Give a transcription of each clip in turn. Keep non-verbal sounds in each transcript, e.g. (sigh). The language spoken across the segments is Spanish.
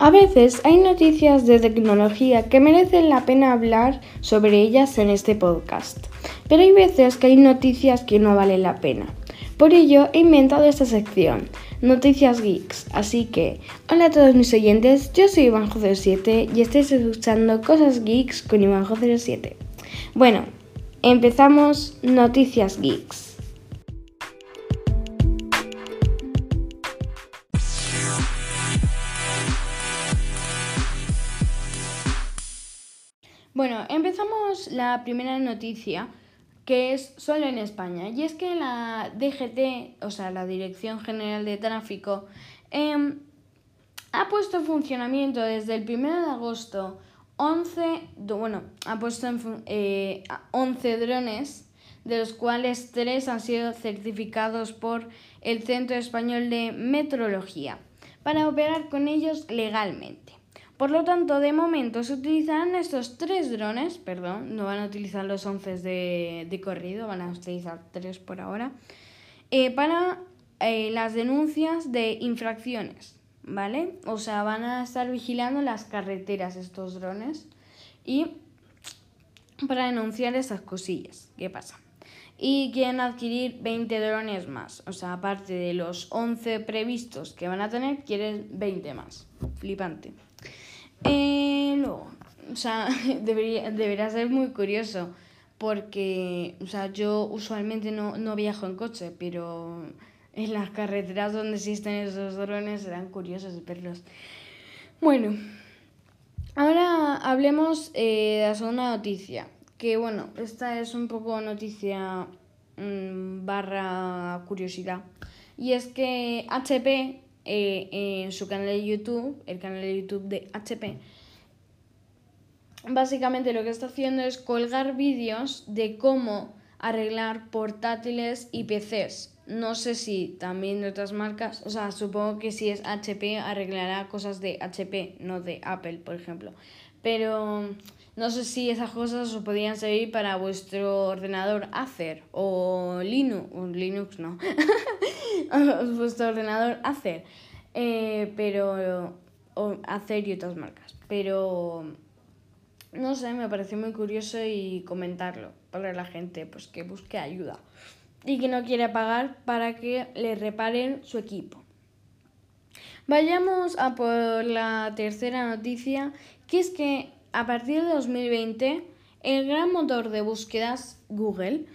A veces hay noticias de tecnología que merecen la pena hablar sobre ellas en este podcast, pero hay veces que hay noticias que no valen la pena. Por ello he inventado esta sección, Noticias Geeks. Así que, hola a todos mis oyentes, yo soy Ivanjo07 y estáis escuchando Cosas Geeks con Ivanjo07. Bueno, empezamos Noticias Geeks. La primera noticia, que es solo en España. Y es que la DGT, o sea, la Dirección General de Tráfico, em, ha puesto en funcionamiento desde el 1 de agosto 11, bueno, ha puesto en, 11 eh, drones, de los cuales 3 han sido certificados por el Centro Español de Metrología, para operar con ellos legalmente. Por lo tanto, de momento se utilizarán estos tres drones, perdón, no van a utilizar los 11 de, de corrido, van a utilizar tres por ahora, eh, para eh, las denuncias de infracciones, ¿vale? O sea, van a estar vigilando las carreteras estos drones y para denunciar esas cosillas. ¿Qué pasa? Y quieren adquirir 20 drones más. O sea, aparte de los 11 previstos que van a tener, quieren 20 más. Flipante. Eh, no, o sea, (laughs) debería, debería ser muy curioso porque, o sea, yo usualmente no, no viajo en coche, pero en las carreteras donde existen esos drones serán curiosos verlos. Bueno, ahora hablemos eh, de la segunda noticia, que bueno, esta es un poco noticia mm, barra curiosidad, y es que HP eh, en su canal de YouTube, el canal de YouTube de HP, básicamente lo que está haciendo es colgar vídeos de cómo arreglar portátiles y PCs. No sé si también de otras marcas, o sea, supongo que si es HP arreglará cosas de HP, no de Apple, por ejemplo. Pero no sé si esas cosas os podrían servir para vuestro ordenador Acer o Linux, o Linux no, (laughs) vuestro ordenador Acer, eh, pero o Acer y otras marcas. Pero no sé, me pareció muy curioso y comentarlo para la gente pues que busque ayuda y que no quiere pagar para que le reparen su equipo. Vayamos a por la tercera noticia, que es que a partir de 2020, el gran motor de búsquedas Google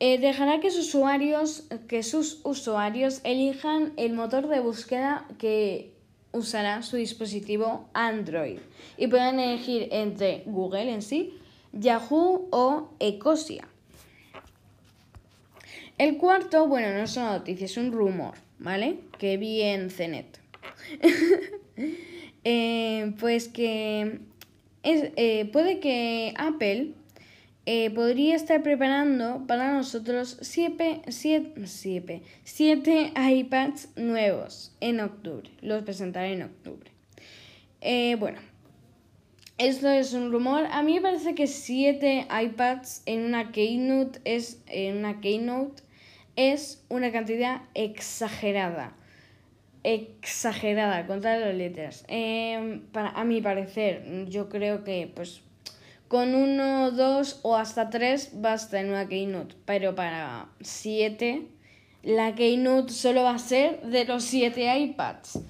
eh, dejará que sus, usuarios, que sus usuarios elijan el motor de búsqueda que usará su dispositivo Android y puedan elegir entre Google en sí, Yahoo o Ecosia. El cuarto, bueno, no es una noticia, es un rumor, ¿vale? Que vi en CNET. (laughs) Eh, pues que eh, puede que Apple eh, podría estar preparando para nosotros 7 iPads nuevos en octubre. Los presentaré en octubre. Eh, bueno, esto es un rumor. A mí me parece que 7 iPads en una Keynote es, en una Keynote es una cantidad exagerada exagerada con todas las letras. Em, para, a mi parecer, yo creo que pues con uno, dos o hasta tres basta en una Keynote, pero para siete, la Keynote solo va a ser de los siete iPads.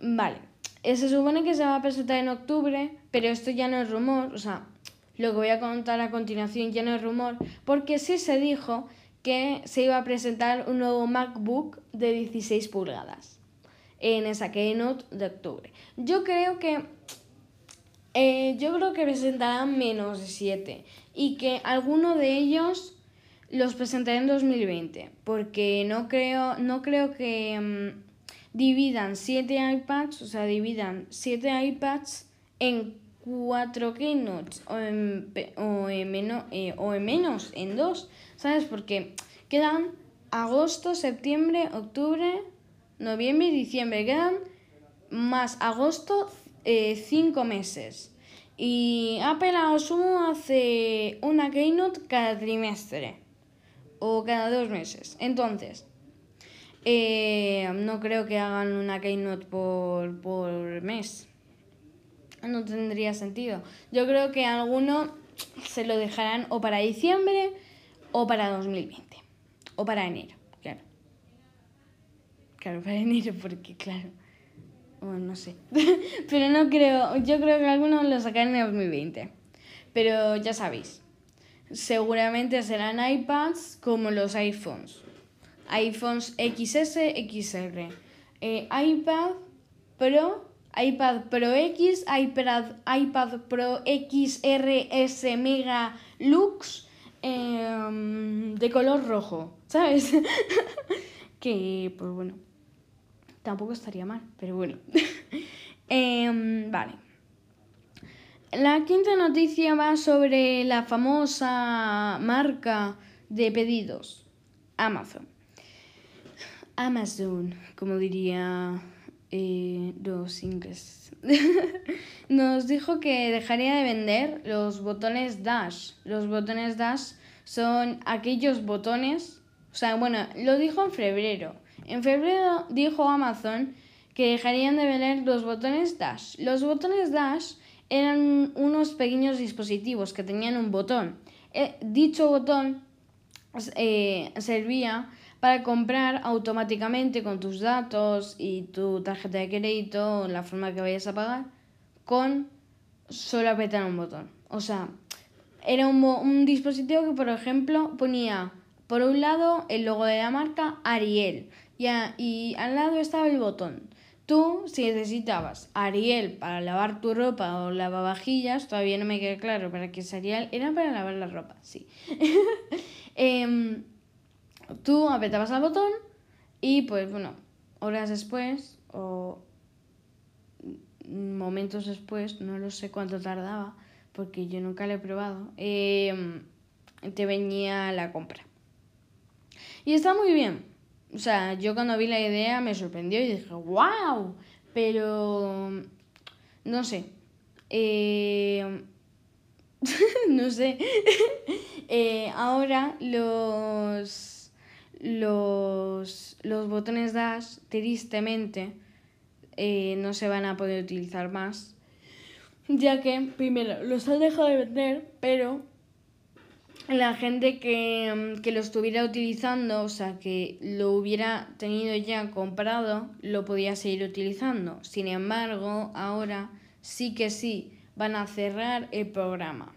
Vale, se supone que se va a presentar en octubre, pero esto ya no es rumor, o sea, lo que voy a contar a continuación ya no es rumor, porque sí se dijo que se iba a presentar un nuevo MacBook de 16 pulgadas en esa keynote de octubre. Yo creo que eh, yo creo que presentarán menos de 7 y que alguno de ellos los presentaré en 2020 porque no creo, no creo que mm, dividan 7 iPads, o sea, dividan 7 iPads en 4 keynotes o en, o en, menos, eh, o en menos, en 2, ¿sabes? Porque quedan agosto, septiembre, octubre, noviembre y diciembre. Quedan más agosto eh, cinco meses. Y Apple a sumo hace una keynote cada trimestre o cada dos meses. Entonces, eh, no creo que hagan una keynote por, por mes. no tendría sentido. Yo creo que alguno se lo dejarán o para diciembre o para 2020. O para enero, claro. Para enero, porque claro. Bueno, no sé. (laughs) Pero no creo. Yo creo que algunos lo sacarán en 2020. Pero ya sabéis. Seguramente serán iPads como los iPhones. iPhones XS, XR. Eh, iPad Pro, iPad Pro X, iPad, iPad Pro XRS Mega Lux em, de color rojo, ¿sabes? (laughs) que, pues bueno, tampoco estaría mal, pero bueno. (laughs) Em, vale. La quinta noticia va sobre la famosa marca de pedidos, Amazon. Amazon, como diría eh, los ingleses. (laughs) Nos dijo que dejaría de vender los botones Dash. Los botones Dash son aquellos botones, sea, bueno, lo dijo en febrero. En febrero dijo Amazon que dejarían de vender los botones Dash. Los botones Dash eran unos pequeños dispositivos que tenían un botón. Eh, dicho botón eh, servía para comprar automáticamente con tus datos y tu tarjeta de crédito, la forma que vayas a pagar, con solo apretar un botón. O sea, era un, un dispositivo que, por ejemplo, ponía por un lado el logo de la marca Ariel y, al lado estaba el botón. Tú, si necesitabas Ariel para lavar tu ropa o lavavajillas, todavía no me queda claro para qué es Ariel, era para lavar la ropa, sí. (laughs) eh, tú apretabas el botón y pues bueno, horas después o momentos después, no lo sé cuánto tardaba, porque yo nunca lo he probado, em, te venía la compra. Y está muy bien. O sea, yo cuando vi la idea me sorprendió y dije, wow, pero no sé. Eh, (laughs) no sé. (laughs) Eh, ahora los los, los botones Dash, tristemente, eh, no se van a poder utilizar más, ya que, primero, los han dejado de vender, pero la gente que, que, lo estuviera utilizando, o sea, que lo hubiera tenido ya comprado, lo podía seguir utilizando. Sin embargo, ahora sí que sí van a cerrar el programa.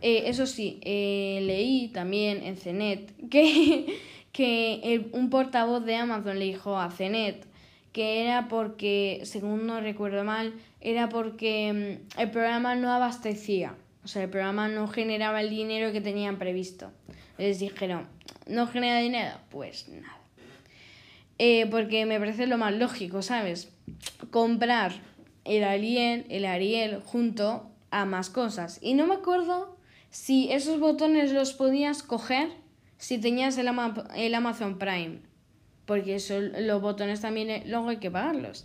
Eh, eso sí, eh, leí también en CNET que (laughs) que un portavoz de Amazon le dijo a CENET que era porque, según no recuerdo mal, era porque mm, el programa no abastecía, o sea, el programa no generaba el dinero que tenían previsto. Les dijeron, ¿no genera dinero? Pues nada. Eh, porque me parece lo más lógico, ¿sabes? Comprar el Ariel, el Ariel junto a más cosas. Y no me acuerdo si esos botones los podías coger si tenías el, Amazon Prime, porque eso, los botones también eh, luego hay que pagarlos.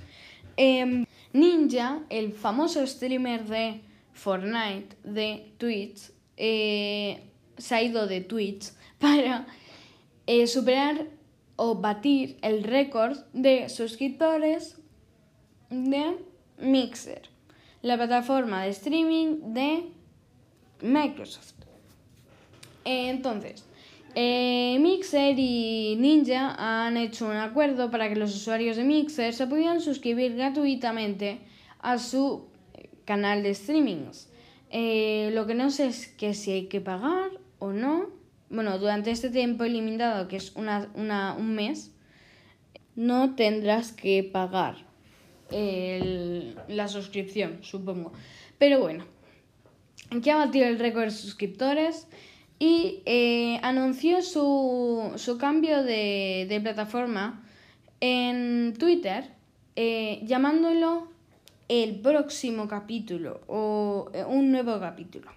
Em, Ninja, el famoso streamer de Fortnite, de Twitch, eh, se ha ido de Twitch (laughs) para eh, superar o batir el récord de suscriptores de Mixer, la plataforma de streaming de Microsoft. entonces, eh, Mixer y Ninja han hecho un acuerdo para que los usuarios de Mixer se pudieran suscribir gratuitamente a su canal de streamings. Eh, lo que no sé es que si hay que pagar o no. Bueno, durante este tiempo ilimitado, que es una, un mes, no tendrás que pagar la suscripción, supongo. Pero bueno, ¿qué ha batido el récord de suscriptores? y eh, anunció su, cambio de, plataforma en Twitter eh, llamándolo el próximo capítulo o eh, un nuevo capítulo.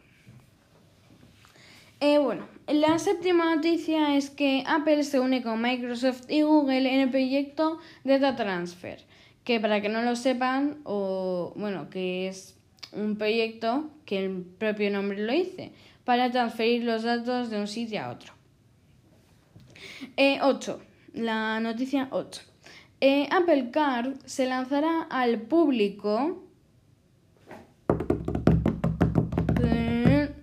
bueno, la séptima noticia es que Apple se une con Microsoft y Google en el proyecto Data Transfer, que para que no lo sepan, o bueno, que es un proyecto que el propio nombre lo dice, para transferir los datos de un sitio a otro. 8. Eh, la noticia 8. Eh, Apple Card se lanzará al público eh,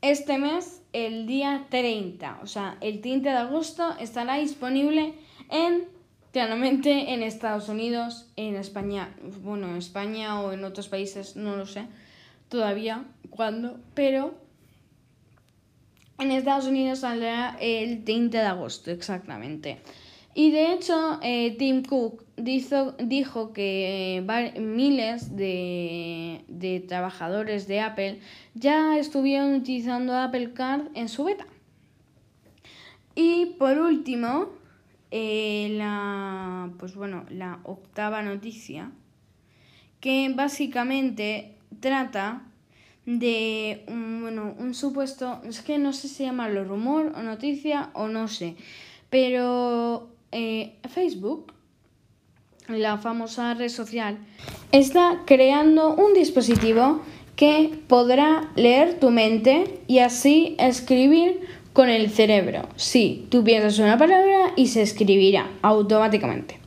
este mes, el día 30. O sea, el 30 de agosto estará disponible en, claramente, en Estados Unidos, en España, bueno, en España o en otros países, no lo sé todavía cuándo, pero en Estados Unidos saldrá el 30 de agosto, exactamente. Y de hecho, eh, Tim Cook dijo, que miles de, de, trabajadores de Apple ya estuvieron utilizando Apple Card en su beta. Y por último, eh, la, pues bueno, la octava noticia, que básicamente trata de un, bueno, un supuesto, es que no sé si llamarlo rumor o noticia o no sé, pero eh, Facebook, la famosa red social, está creando un dispositivo que podrá leer tu mente y así escribir con el cerebro. Sí, tú piensas una palabra y se escribirá automáticamente.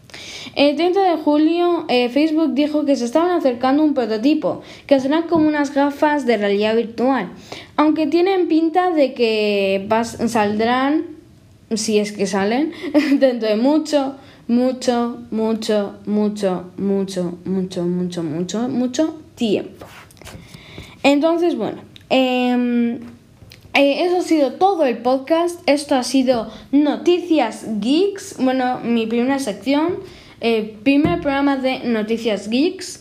El 30 de julio, eh, Facebook dijo que se estaban acercando un prototipo, que serán como unas gafas de realidad virtual, aunque tienen pinta de que saldrán si es que salen, (laughs) dentro de mucho, mucho, mucho, mucho, mucho, mucho, mucho, mucho, mucho tiempo. Entonces, bueno, em, eh, eso ha sido todo el podcast. Esto ha sido Noticias Geeks, bueno, mi primera sección, eh, primer programa de Noticias Geeks.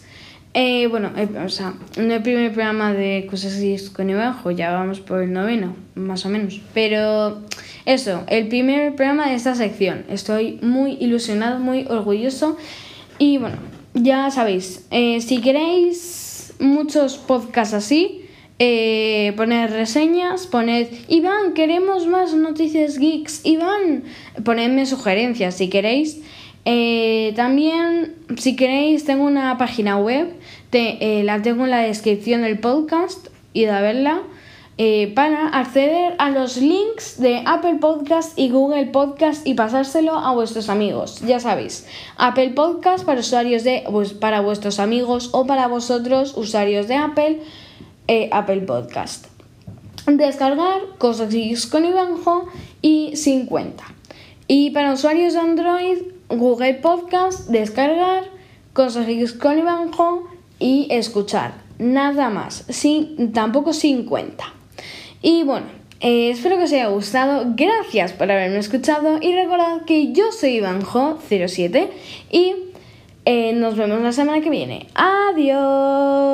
Eh, bueno, o sea, no el primer programa de cosas geeks con Ibajo, ya vamos por el noveno, más o menos. Pero eso, el primer programa de esta sección. Estoy muy ilusionado, muy orgulloso. Y bueno, ya sabéis, eh, si queréis muchos podcasts así, eh, poned reseñas, poned, Iván, queremos más noticias geeks, Iván, ponedme sugerencias si queréis. Eh, también, si queréis, tengo una página web, la tengo en la descripción del podcast, id a verla. Eh, para acceder a los links de Apple Podcast y Google Podcast y pasárselo a vuestros amigos. Ya sabéis, Apple Podcast para usuarios de pues, para vuestros amigos o para vosotros usuarios de Apple, eh, Apple Podcast. Descargar cosas con Ivanjo y 50. Y para usuarios de Android, Google Podcast, descargar cosas con Ivanjo y escuchar. Nada más, sin, tampoco 50. Y bueno, eh, espero que os haya gustado. Gracias por haberme escuchado. Y recordad que yo soy Ivanjo07 y eh, nos vemos la semana que viene. Adiós.